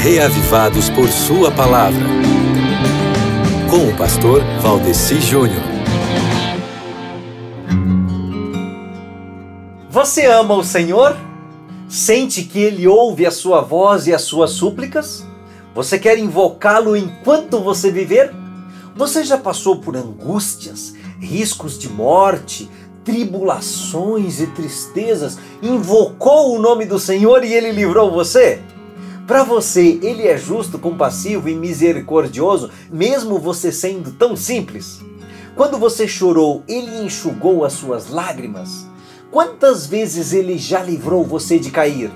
reavivados por Sua palavra. Com o pastor Valdeci Júnior. Você ama o Senhor? Sente que Ele ouve a sua voz e as suas súplicas? Você quer invocá-lo enquanto você viver? Você já passou por angústias, riscos de morte, tribulações e tristezas, invocou o nome do Senhor e ele livrou você? Para você, ele é justo, compassivo e misericordioso, mesmo você sendo tão simples? Quando você chorou, ele enxugou as suas lágrimas? Quantas vezes ele já livrou você de cair?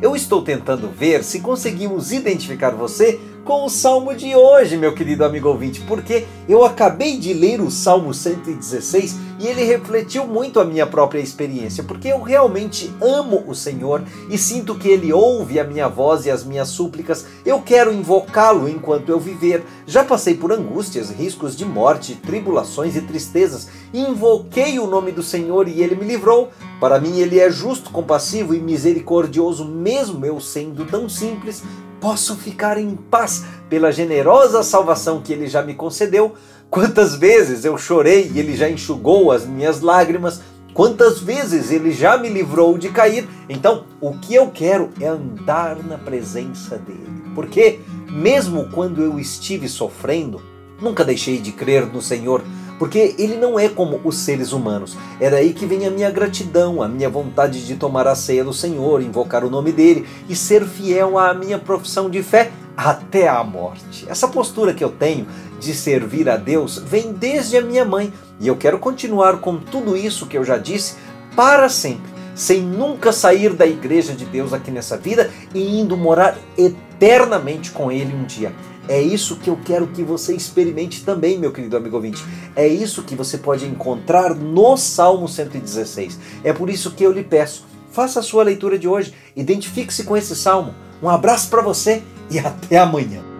Eu estou tentando ver se conseguimos identificar você com o salmo de hoje, meu querido amigo ouvinte, porque eu acabei de ler o Salmo 116 e ele refletiu muito a minha própria experiência, porque eu realmente amo o Senhor e sinto que ele ouve a minha voz e as minhas súplicas. Eu quero invocá-lo enquanto eu viver. Já passei por angústias, riscos de morte, tribulações e tristezas. Invoquei o nome do Senhor e ele me livrou. Para mim, ele é justo, compassivo e misericordioso, mesmo eu sendo tão simples posso ficar em paz pela generosa salvação que ele já me concedeu. Quantas vezes eu chorei e ele já enxugou as minhas lágrimas, quantas vezes ele já me livrou de cair. Então, o que eu quero é andar na presença dele. Porque, mesmo quando eu estive sofrendo, nunca deixei de crer no Senhor porque ele não é como os seres humanos. É daí que vem a minha gratidão, a minha vontade de tomar a ceia do Senhor, invocar o nome dele e ser fiel à minha profissão de fé até a morte. Essa postura que eu tenho de servir a Deus vem desde a minha mãe e eu quero continuar com tudo isso que eu já disse para sempre, sem nunca sair da igreja de Deus aqui nessa vida e indo morar eternamente com Ele um dia. É isso que eu quero que você experimente também, meu querido amigo ouvinte. É isso que você pode encontrar no Salmo 116. É por isso que eu lhe peço, faça a sua leitura de hoje, identifique-se com esse salmo. Um abraço para você e até amanhã.